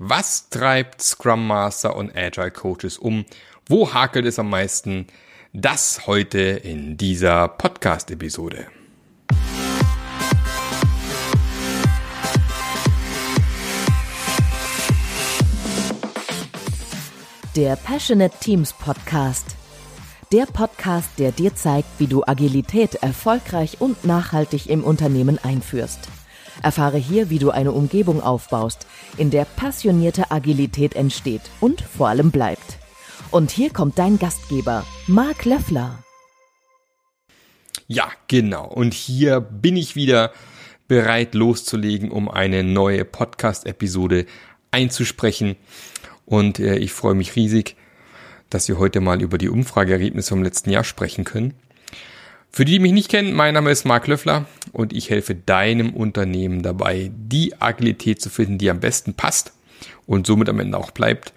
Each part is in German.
Was treibt Scrum Master und Agile Coaches um? Wo hakelt es am meisten? Das heute in dieser Podcast-Episode. Der Passionate Teams Podcast. Der Podcast, der dir zeigt, wie du Agilität erfolgreich und nachhaltig im Unternehmen einführst. Erfahre hier, wie du eine Umgebung aufbaust, in der passionierte Agilität entsteht und vor allem bleibt. Und hier kommt dein Gastgeber, Marc Löffler. Ja, genau. Und hier bin ich wieder bereit loszulegen, um eine neue Podcast-Episode einzusprechen. Und äh, ich freue mich riesig, dass wir heute mal über die Umfrageergebnisse vom letzten Jahr sprechen können. Für die, die mich nicht kennen, mein Name ist Marc Löffler und ich helfe deinem Unternehmen dabei, die Agilität zu finden, die am besten passt und somit am Ende auch bleibt.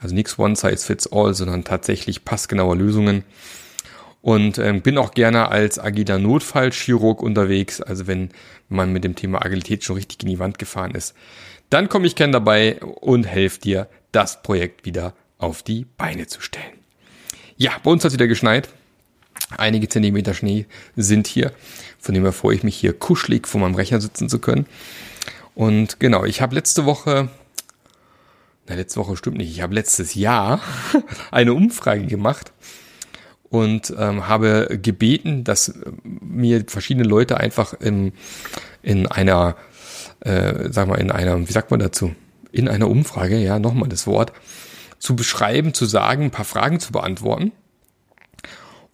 Also nichts One Size Fits All, sondern tatsächlich passgenaue Lösungen. Und ähm, bin auch gerne als agiler Notfallchirurg unterwegs. Also wenn man mit dem Thema Agilität schon richtig in die Wand gefahren ist, dann komme ich gern dabei und helfe dir, das Projekt wieder auf die Beine zu stellen. Ja, bei uns hat es wieder geschneit. Einige Zentimeter Schnee sind hier. Von dem her freue ich mich hier kuschelig vor meinem Rechner sitzen zu können. Und genau, ich habe letzte Woche, na letzte Woche stimmt nicht, ich habe letztes Jahr eine Umfrage gemacht und ähm, habe gebeten, dass mir verschiedene Leute einfach in, in einer, äh, sag mal, in einer, wie sagt man dazu? In einer Umfrage, ja, nochmal das Wort, zu beschreiben, zu sagen, ein paar Fragen zu beantworten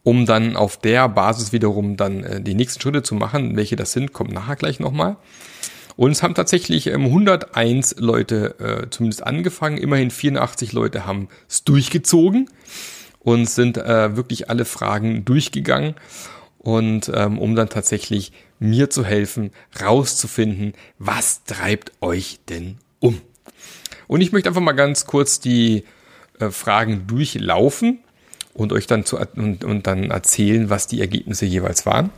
um dann auf der Basis wiederum dann äh, die nächsten Schritte zu machen. Welche das sind, kommt nachher gleich nochmal. Und es haben tatsächlich ähm, 101 Leute äh, zumindest angefangen. Immerhin 84 Leute haben es durchgezogen und sind äh, wirklich alle Fragen durchgegangen. Und ähm, um dann tatsächlich mir zu helfen, rauszufinden, was treibt euch denn um? Und ich möchte einfach mal ganz kurz die äh, Fragen durchlaufen und euch dann zu und, und dann erzählen, was die Ergebnisse jeweils waren.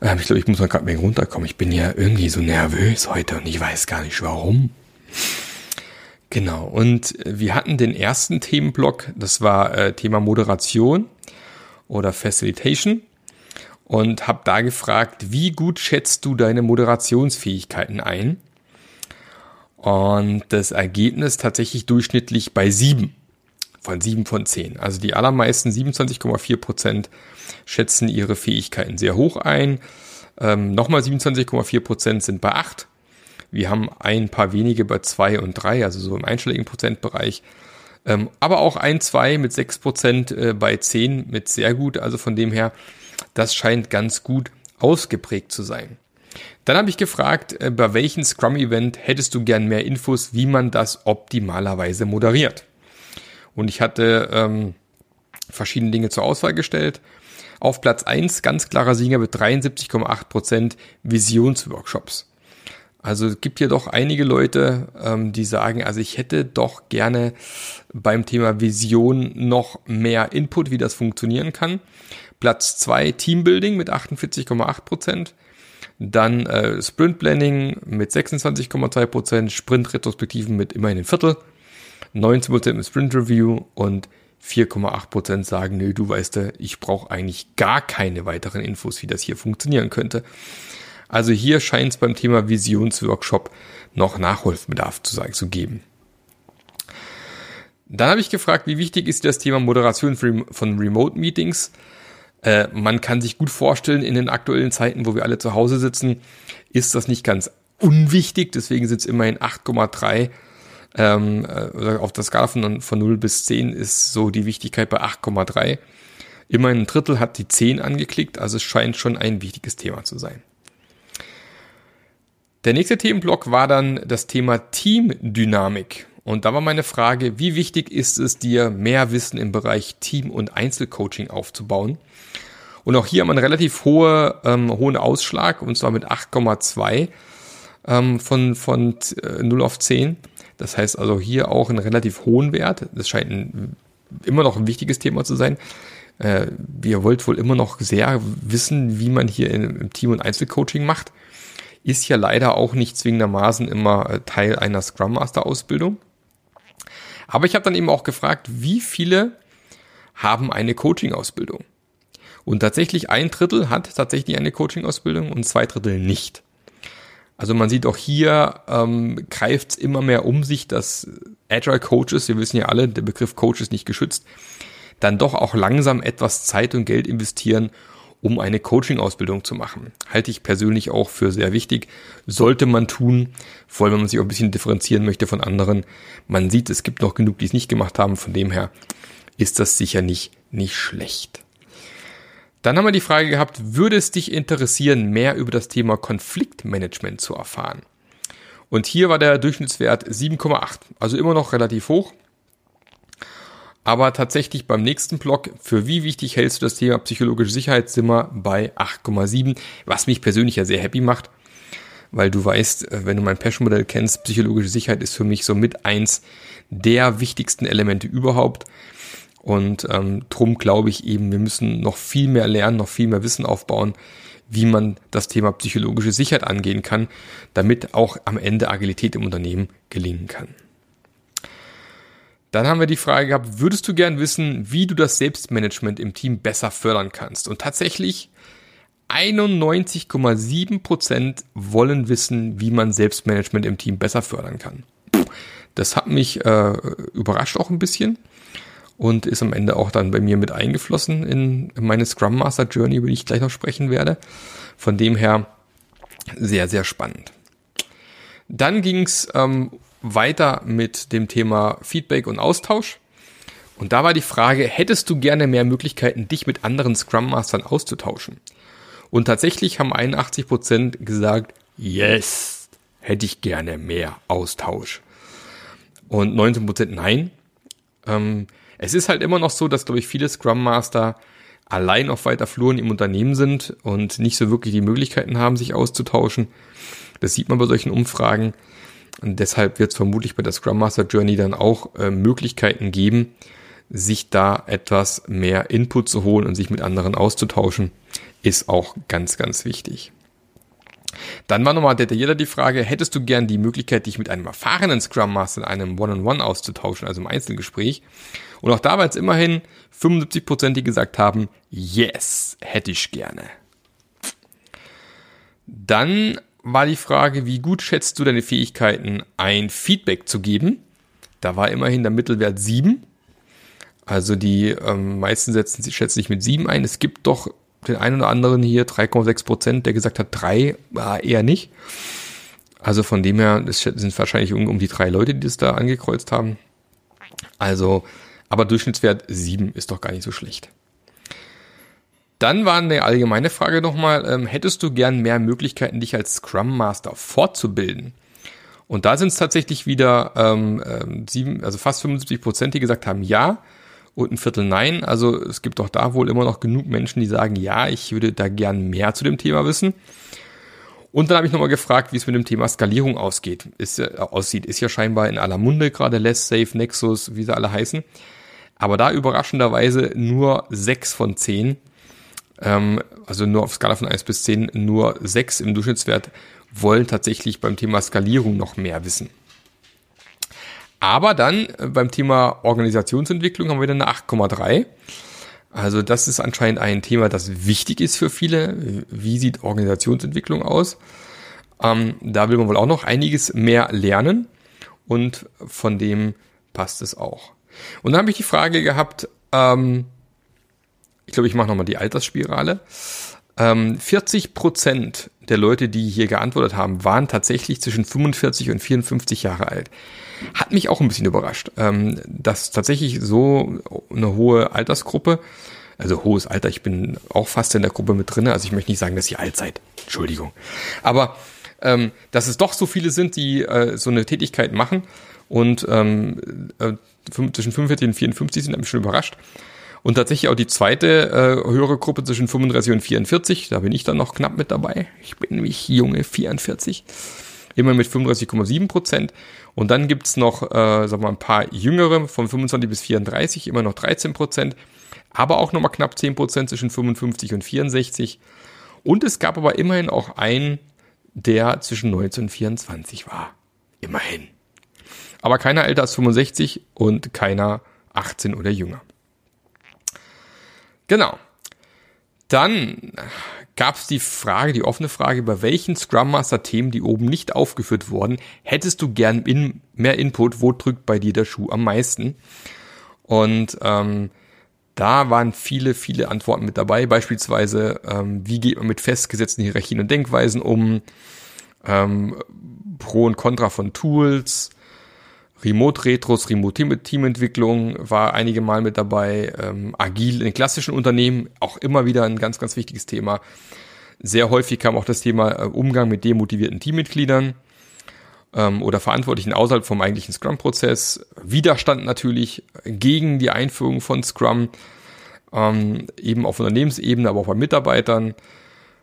Ähm, ich glaube, ich muss mal gerade mal runterkommen. Ich bin ja irgendwie so nervös heute und ich weiß gar nicht warum. Genau, und wir hatten den ersten Themenblock, das war äh, Thema Moderation oder Facilitation und habe da gefragt, wie gut schätzt du deine Moderationsfähigkeiten ein? Und das Ergebnis tatsächlich durchschnittlich bei sieben von 7 von 10. Also die allermeisten 27,4 Prozent schätzen ihre Fähigkeiten sehr hoch ein. Ähm, Nochmal 27,4 Prozent sind bei 8. Wir haben ein paar wenige bei 2 und 3, also so im einstelligen Prozentbereich. Ähm, aber auch ein, zwei mit 6 Prozent äh, bei 10 mit sehr gut. Also von dem her, das scheint ganz gut ausgeprägt zu sein. Dann habe ich gefragt, äh, bei welchem Scrum-Event hättest du gern mehr Infos, wie man das optimalerweise moderiert? Und ich hatte ähm, verschiedene Dinge zur Auswahl gestellt. Auf Platz eins ganz klarer Sieger mit 73,8% Visionsworkshops. Also es gibt hier doch einige Leute, ähm, die sagen, also ich hätte doch gerne beim Thema Vision noch mehr Input, wie das funktionieren kann. Platz zwei Teambuilding mit 48,8%. Dann äh, Sprint Planning mit 26,2%, Sprint Retrospektiven mit immerhin ein Viertel 19% im Sprint Review und 4,8% sagen, nö, du weißt ja, ich brauche eigentlich gar keine weiteren Infos, wie das hier funktionieren könnte. Also hier scheint es beim Thema Visionsworkshop noch Nachholbedarf zu, sagen, zu geben. Dann habe ich gefragt, wie wichtig ist das Thema Moderation von Remote Meetings? Äh, man kann sich gut vorstellen, in den aktuellen Zeiten, wo wir alle zu Hause sitzen, ist das nicht ganz unwichtig. Deswegen sind es immerhin 8,3 ähm, äh, auf der Skala von, von 0 bis 10 ist so die Wichtigkeit bei 8,3. Immerhin ein Drittel hat die 10 angeklickt, also es scheint schon ein wichtiges Thema zu sein. Der nächste Themenblock war dann das Thema Teamdynamik. Und da war meine Frage, wie wichtig ist es dir, mehr Wissen im Bereich Team- und Einzelcoaching aufzubauen? Und auch hier haben wir einen relativ hohe, ähm, hohen Ausschlag, und zwar mit 8,2 ähm, von, von äh, 0 auf 10. Das heißt also hier auch einen relativ hohen Wert. Das scheint ein, immer noch ein wichtiges Thema zu sein. Äh, ihr wollt wohl immer noch sehr wissen, wie man hier im Team- und Einzelcoaching macht. ist ja leider auch nicht zwingendermaßen immer äh, Teil einer Scrum Master Ausbildung. Aber ich habe dann eben auch gefragt, wie viele haben eine Coaching-Ausbildung? Und tatsächlich ein Drittel hat tatsächlich eine Coaching-Ausbildung und zwei Drittel nicht. Also man sieht auch hier ähm, greift immer mehr um sich, dass Agile Coaches, wir wissen ja alle, der Begriff Coach ist nicht geschützt, dann doch auch langsam etwas Zeit und Geld investieren, um eine Coaching-Ausbildung zu machen. Halte ich persönlich auch für sehr wichtig. Sollte man tun, vor allem wenn man sich auch ein bisschen differenzieren möchte von anderen. Man sieht, es gibt noch genug, die es nicht gemacht haben. Von dem her ist das sicher nicht, nicht schlecht. Dann haben wir die Frage gehabt, würde es dich interessieren, mehr über das Thema Konfliktmanagement zu erfahren? Und hier war der Durchschnittswert 7,8, also immer noch relativ hoch. Aber tatsächlich beim nächsten Block, für wie wichtig hältst du das Thema psychologische Sicherheit, sind wir bei 8,7, was mich persönlich ja sehr happy macht, weil du weißt, äh, wenn du mein Passion-Modell kennst, psychologische Sicherheit ist für mich so mit eins der wichtigsten Elemente überhaupt. Und ähm, drum glaube ich eben, wir müssen noch viel mehr lernen, noch viel mehr Wissen aufbauen, wie man das Thema psychologische Sicherheit angehen kann, damit auch am Ende Agilität im Unternehmen gelingen kann. Dann haben wir die Frage gehabt, würdest du gern wissen, wie du das Selbstmanagement im Team besser fördern kannst? Und tatsächlich 91,7 Prozent wollen wissen, wie man Selbstmanagement im Team besser fördern kann. Das hat mich äh, überrascht auch ein bisschen und ist am Ende auch dann bei mir mit eingeflossen in meine Scrum Master Journey, über die ich gleich noch sprechen werde. Von dem her sehr, sehr spannend. Dann ging's ähm, weiter mit dem Thema Feedback und Austausch. Und da war die Frage, hättest du gerne mehr Möglichkeiten, dich mit anderen Scrum Mastern auszutauschen? Und tatsächlich haben 81 Prozent gesagt, yes, hätte ich gerne mehr Austausch. Und 19 Prozent nein. Ähm, es ist halt immer noch so, dass, glaube ich, viele Scrum Master allein auf weiter Fluren im Unternehmen sind und nicht so wirklich die Möglichkeiten haben, sich auszutauschen. Das sieht man bei solchen Umfragen. Und deshalb wird es vermutlich bei der Scrum Master Journey dann auch äh, Möglichkeiten geben, sich da etwas mehr Input zu holen und sich mit anderen auszutauschen, ist auch ganz, ganz wichtig. Dann war nochmal detaillierter die Frage, hättest du gern die Möglichkeit, dich mit einem erfahrenen Scrum Master in einem One-on-One -on -One auszutauschen, also im Einzelgespräch? Und auch da war es immerhin 75 Prozent, die gesagt haben, yes, hätte ich gerne. Dann war die Frage, wie gut schätzt du deine Fähigkeiten, ein Feedback zu geben? Da war immerhin der Mittelwert 7. Also die ähm, meisten setzen, schätzen sich mit 7 ein. Es gibt doch den einen oder anderen hier, 3,6 Prozent, der gesagt hat 3, war eher nicht. Also von dem her, es sind wahrscheinlich um, um die drei Leute, die das da angekreuzt haben. Also aber Durchschnittswert 7 ist doch gar nicht so schlecht. Dann war eine allgemeine Frage nochmal, ähm, hättest du gern mehr Möglichkeiten, dich als Scrum Master fortzubilden? Und da sind es tatsächlich wieder ähm, ähm, sieben, also fast 75 Prozent, die gesagt haben ja und ein Viertel nein. Also es gibt doch da wohl immer noch genug Menschen, die sagen, ja, ich würde da gern mehr zu dem Thema wissen. Und dann habe ich nochmal gefragt, wie es mit dem Thema Skalierung ausgeht. Ist, äh, aussieht. Ist ja scheinbar in aller Munde gerade Less Safe, Nexus, wie sie alle heißen. Aber da überraschenderweise nur sechs von zehn, ähm, also nur auf Skala von eins bis zehn nur sechs im Durchschnittswert wollen tatsächlich beim Thema Skalierung noch mehr wissen. Aber dann äh, beim Thema Organisationsentwicklung haben wir dann eine 8,3. Also das ist anscheinend ein Thema, das wichtig ist für viele. Wie sieht Organisationsentwicklung aus? Ähm, da will man wohl auch noch einiges mehr lernen und von dem passt es auch. Und dann habe ich die Frage gehabt, ähm, ich glaube, ich mache nochmal die Altersspirale. Ähm, 40 Prozent der Leute, die hier geantwortet haben, waren tatsächlich zwischen 45 und 54 Jahre alt. Hat mich auch ein bisschen überrascht, ähm, dass tatsächlich so eine hohe Altersgruppe, also hohes Alter, ich bin auch fast in der Gruppe mit drin, also ich möchte nicht sagen, dass ihr alt seid, Entschuldigung. Aber ähm, dass es doch so viele sind, die äh, so eine Tätigkeit machen und ähm, äh, zwischen 45 und 54 sind, mich schon überrascht. Und tatsächlich auch die zweite äh, höhere Gruppe zwischen 35 und 44, da bin ich dann noch knapp mit dabei. Ich bin nämlich junge 44, immer mit 35,7 Prozent. Und dann gibt's noch, äh, wir mal, ein paar jüngere von 25 bis 34, immer noch 13 Prozent. Aber auch nochmal knapp 10 Prozent zwischen 55 und 64. Und es gab aber immerhin auch ein der zwischen 19 und 24 war. Immerhin. Aber keiner älter als 65 und keiner 18 oder jünger. Genau. Dann gab es die Frage, die offene Frage, bei welchen Scrum Master Themen, die oben nicht aufgeführt wurden, hättest du gern in, mehr Input, wo drückt bei dir der Schuh am meisten? Und ähm, da waren viele, viele Antworten mit dabei, beispielsweise, ähm, wie geht man mit festgesetzten Hierarchien und Denkweisen um, ähm, Pro und Contra von Tools, Remote-Retros, Remote-Teamentwicklung war einige Mal mit dabei, ähm, agil in klassischen Unternehmen, auch immer wieder ein ganz, ganz wichtiges Thema. Sehr häufig kam auch das Thema äh, Umgang mit demotivierten Teammitgliedern ähm, oder Verantwortlichen außerhalb vom eigentlichen Scrum-Prozess. Widerstand natürlich gegen die Einführung von Scrum, ähm, eben auf Unternehmensebene, aber auch bei Mitarbeitern.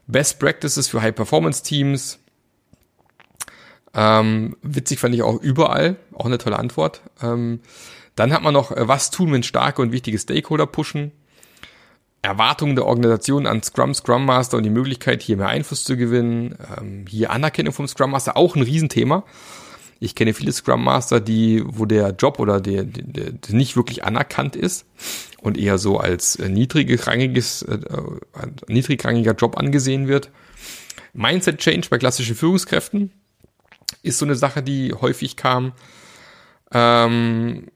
Best Practices für High-Performance-Teams, ähm, witzig fand ich auch überall, auch eine tolle Antwort. Ähm, dann hat man noch, äh, was tun, wenn starke und wichtige Stakeholder pushen? Erwartungen der Organisation an Scrum, Scrum Master und die Möglichkeit, hier mehr Einfluss zu gewinnen. Ähm, hier Anerkennung vom Scrum Master, auch ein Riesenthema. Ich kenne viele Scrum Master, die, wo der Job oder der, der, der nicht wirklich anerkannt ist und eher so als äh, niedrigrangiges, äh, äh, niedrigrangiger Job angesehen wird. Mindset Change bei klassischen Führungskräften ist so eine Sache, die häufig kam. Ähm,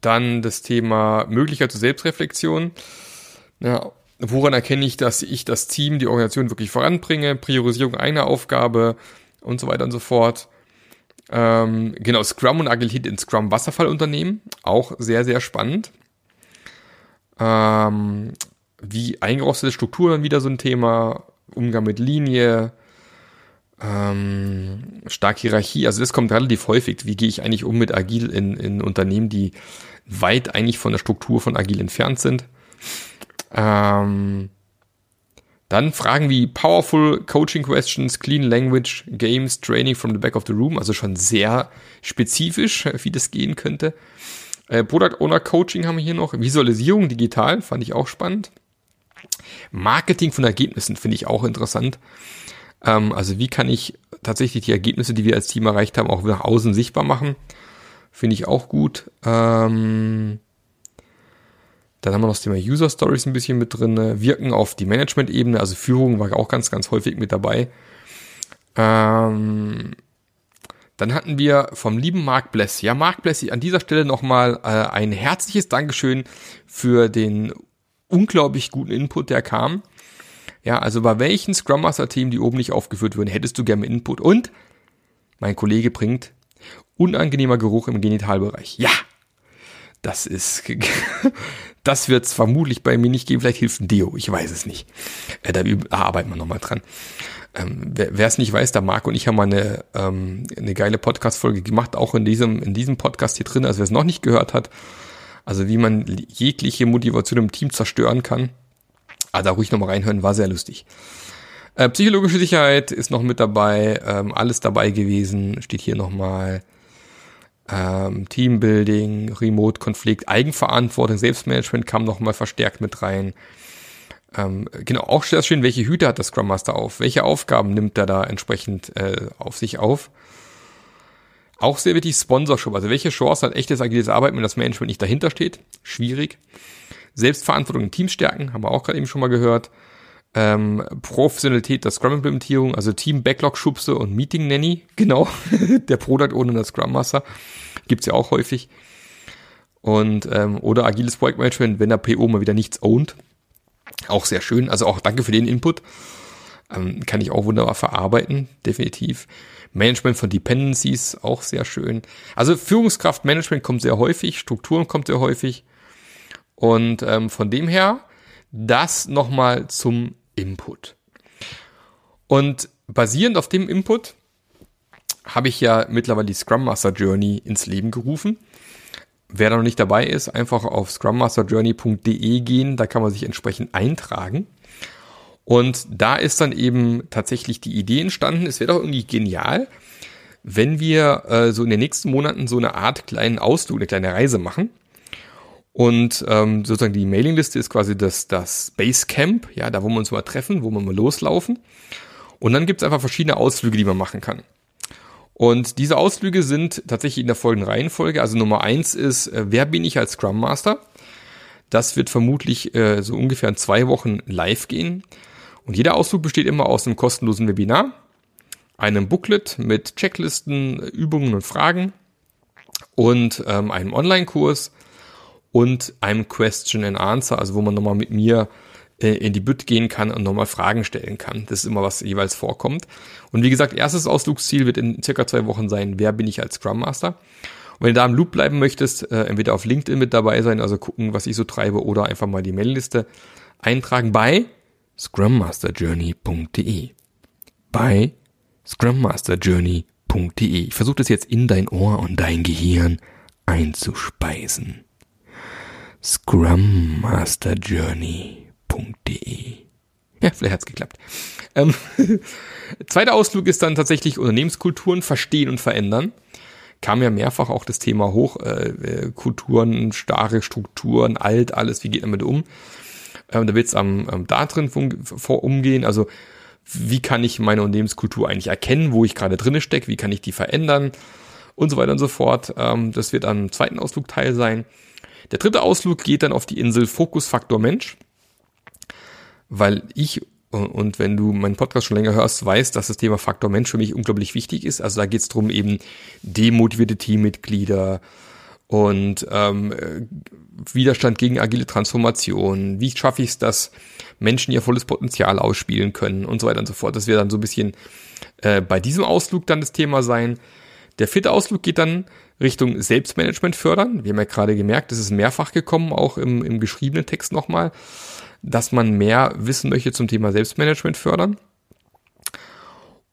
dann das Thema Möglichkeit zur Selbstreflexion. Ja, woran erkenne ich, dass ich das Team, die Organisation wirklich voranbringe? Priorisierung einer Aufgabe und so weiter und so fort. Ähm, genau, Scrum und Agilität in Scrum Wasserfallunternehmen. Auch sehr, sehr spannend. Ähm, wie eingerostete Strukturen wieder so ein Thema. Umgang mit Linie, ähm, stark Hierarchie, also das kommt relativ häufig. Wie gehe ich eigentlich um mit Agil in, in Unternehmen, die weit eigentlich von der Struktur von Agil entfernt sind? Ähm, dann Fragen wie Powerful Coaching Questions, Clean Language, Games, Training from the Back of the Room, also schon sehr spezifisch, wie das gehen könnte. Äh, Product Owner Coaching haben wir hier noch. Visualisierung digital, fand ich auch spannend. Marketing von Ergebnissen finde ich auch interessant. Ähm, also wie kann ich tatsächlich die Ergebnisse, die wir als Team erreicht haben, auch nach außen sichtbar machen? Finde ich auch gut. Ähm, dann haben wir noch das Thema User Stories ein bisschen mit drin. Wirken auf die Management-Ebene, also Führung war auch ganz, ganz häufig mit dabei. Ähm, dann hatten wir vom lieben Mark Bless. Ja, Mark Bless, an dieser Stelle nochmal äh, ein herzliches Dankeschön für den unglaublich guten Input, der kam. Ja, also bei welchen Scrum Master Themen, die oben nicht aufgeführt wurden, hättest du gerne Input? Und mein Kollege bringt unangenehmer Geruch im Genitalbereich. Ja, das ist, das wird es vermutlich bei mir nicht geben. Vielleicht hilft ein Deo, ich weiß es nicht. Äh, da, da arbeiten wir nochmal dran. Ähm, wer es nicht weiß, der Marc und ich haben mal eine, ähm, eine geile Podcast-Folge gemacht, auch in diesem, in diesem Podcast hier drin. Also wer es noch nicht gehört hat, also wie man jegliche Motivation im Team zerstören kann Ah, da ruhig nochmal reinhören, war sehr lustig. Äh, psychologische Sicherheit ist noch mit dabei, ähm, alles dabei gewesen, steht hier nochmal. Ähm, Teambuilding, Remote-Konflikt, Eigenverantwortung, Selbstmanagement kam nochmal verstärkt mit rein. Ähm, genau, auch sehr schön, welche Hüte hat der Scrum Master auf? Welche Aufgaben nimmt er da entsprechend äh, auf sich auf? Auch sehr wichtig Sponsorship, also welche Chance hat echtes agiles Arbeiten, wenn das Management nicht dahinter steht? Schwierig. Selbstverantwortung in Teams stärken, haben wir auch gerade eben schon mal gehört. Ähm, Professionalität der Scrum-Implementierung, also Team-Backlog-Schubse und Meeting-Nanny, genau, der Product ohne der Scrum Master, gibt's ja auch häufig. Und ähm, oder agiles Projektmanagement, wenn der PO mal wieder nichts ownt. Auch sehr schön. Also auch danke für den Input. Ähm, kann ich auch wunderbar verarbeiten, definitiv. Management von Dependencies, auch sehr schön. Also Führungskraftmanagement kommt sehr häufig, Strukturen kommt sehr häufig. Und ähm, von dem her, das nochmal zum Input. Und basierend auf dem Input habe ich ja mittlerweile die Scrum Master Journey ins Leben gerufen. Wer da noch nicht dabei ist, einfach auf scrummasterjourney.de gehen, da kann man sich entsprechend eintragen. Und da ist dann eben tatsächlich die Idee entstanden, es wäre doch irgendwie genial, wenn wir äh, so in den nächsten Monaten so eine Art kleinen Ausflug, eine kleine Reise machen und ähm, sozusagen die Mailingliste ist quasi das, das Basecamp, ja, da wo wir uns mal treffen, wo wir mal loslaufen. Und dann gibt es einfach verschiedene Ausflüge, die man machen kann. Und diese Ausflüge sind tatsächlich in der folgenden Reihenfolge. Also Nummer eins ist, äh, wer bin ich als Scrum Master? Das wird vermutlich äh, so ungefähr in zwei Wochen live gehen. Und jeder Ausflug besteht immer aus einem kostenlosen Webinar, einem Booklet mit Checklisten, Übungen und Fragen und ähm, einem Online-Kurs und einem Question and Answer, also wo man nochmal mit mir äh, in die Bütt gehen kann und nochmal Fragen stellen kann. Das ist immer, was jeweils vorkommt. Und wie gesagt, erstes Ausflugsziel wird in circa zwei Wochen sein, wer bin ich als Scrum Master? Und wenn du da im Loop bleiben möchtest, äh, entweder auf LinkedIn mit dabei sein, also gucken, was ich so treibe, oder einfach mal die Mailingliste eintragen bei scrummasterjourney.de. Bei scrummasterjourney.de. Ich versuche das jetzt in dein Ohr und dein Gehirn einzuspeisen. scrummasterjourney.de. Ja, vielleicht hat's geklappt. Ähm, zweiter Ausflug ist dann tatsächlich Unternehmenskulturen verstehen und verändern kam ja mehrfach auch das Thema hoch, äh, äh, Kulturen, starre Strukturen, alt, alles, wie geht damit um? Ähm, da wird es am, am da drin vor umgehen, also wie kann ich meine Unternehmenskultur eigentlich erkennen, wo ich gerade drinne stecke, wie kann ich die verändern und so weiter und so fort. Ähm, das wird am zweiten Ausflug Teil sein. Der dritte Ausflug geht dann auf die Insel Fokusfaktor Mensch, weil ich und wenn du meinen Podcast schon länger hörst, weißt, dass das Thema Faktor Mensch für mich unglaublich wichtig ist. Also da geht es darum, eben demotivierte Teammitglieder und ähm, Widerstand gegen agile Transformation. Wie schaffe ich es, dass Menschen ihr volles Potenzial ausspielen können und so weiter und so fort. Das wird dann so ein bisschen äh, bei diesem Ausflug dann das Thema sein. Der vierte Ausflug geht dann Richtung Selbstmanagement fördern. Wir haben ja gerade gemerkt, das ist mehrfach gekommen, auch im, im geschriebenen Text nochmal dass man mehr wissen möchte zum Thema Selbstmanagement fördern.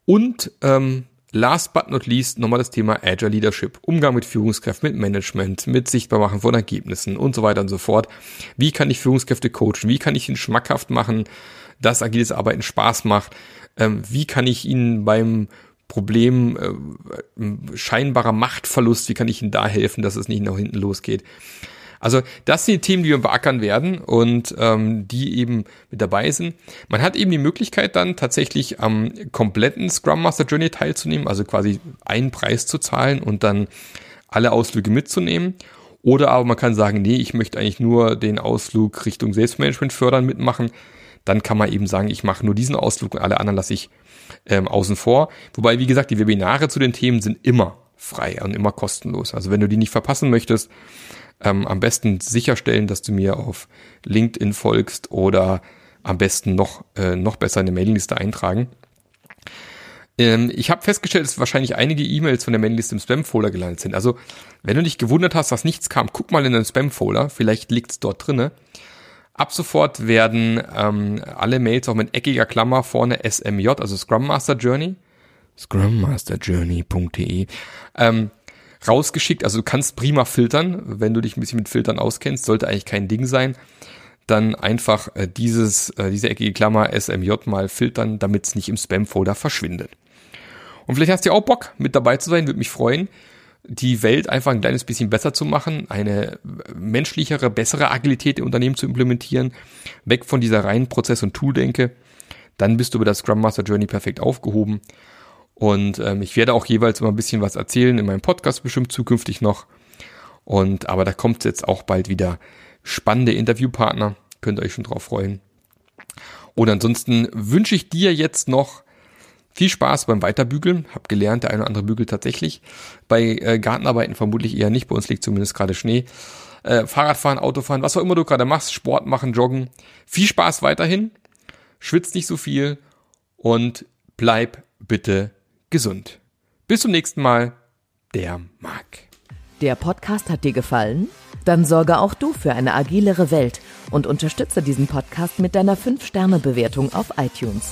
Und ähm, last but not least nochmal das Thema Agile Leadership, Umgang mit Führungskräften, mit Management, mit Sichtbarmachen von Ergebnissen und so weiter und so fort. Wie kann ich Führungskräfte coachen? Wie kann ich ihnen schmackhaft machen, dass agiles Arbeiten Spaß macht? Ähm, wie kann ich ihnen beim Problem äh, scheinbarer Machtverlust, wie kann ich ihnen da helfen, dass es nicht nach hinten losgeht? Also das sind die Themen, die wir beackern werden und ähm, die eben mit dabei sind. Man hat eben die Möglichkeit dann tatsächlich am kompletten Scrum Master Journey teilzunehmen, also quasi einen Preis zu zahlen und dann alle Ausflüge mitzunehmen. Oder aber man kann sagen, nee, ich möchte eigentlich nur den Ausflug Richtung Selbstmanagement fördern mitmachen. Dann kann man eben sagen, ich mache nur diesen Ausflug und alle anderen lasse ich ähm, außen vor. Wobei, wie gesagt, die Webinare zu den Themen sind immer frei und immer kostenlos. Also wenn du die nicht verpassen möchtest, ähm, am besten sicherstellen, dass du mir auf LinkedIn folgst oder am besten noch, äh, noch besser eine Mailingliste eintragen. Ähm, ich habe festgestellt, dass wahrscheinlich einige E-Mails von der Mailingliste im Spam-Folder gelandet sind. Also, wenn du dich gewundert hast, dass nichts kam, guck mal in den Spam-Folder, vielleicht liegt's dort drinne. Ab sofort werden ähm, alle Mails auch mit eckiger Klammer vorne SMJ, also Scrum Master Journey, scrummasterjourney.de, ähm, rausgeschickt. Also du kannst prima filtern, wenn du dich ein bisschen mit Filtern auskennst, sollte eigentlich kein Ding sein. Dann einfach äh, dieses, äh, diese eckige Klammer SMJ mal filtern, damit es nicht im Spam-Folder verschwindet. Und vielleicht hast du ja auch Bock, mit dabei zu sein, würde mich freuen, die Welt einfach ein kleines bisschen besser zu machen, eine menschlichere, bessere Agilität im Unternehmen zu implementieren, weg von dieser reinen Prozess- und Tool-Denke. Dann bist du bei der Scrum Master Journey perfekt aufgehoben. Und ähm, ich werde auch jeweils immer ein bisschen was erzählen in meinem Podcast bestimmt zukünftig noch. Und aber da kommt jetzt auch bald wieder spannende Interviewpartner. Könnt ihr euch schon drauf freuen. Und ansonsten wünsche ich dir jetzt noch viel Spaß beim Weiterbügeln. Hab gelernt, der eine oder andere bügelt tatsächlich. Bei äh, Gartenarbeiten vermutlich eher nicht. Bei uns liegt zumindest gerade Schnee. Äh, Fahrradfahren, Autofahren, was auch immer du gerade machst, Sport machen, Joggen. Viel Spaß weiterhin. Schwitzt nicht so viel und bleib bitte gesund. Bis zum nächsten Mal, der Marc. Der Podcast hat dir gefallen? Dann sorge auch du für eine agilere Welt und unterstütze diesen Podcast mit deiner 5-Sterne-Bewertung auf iTunes.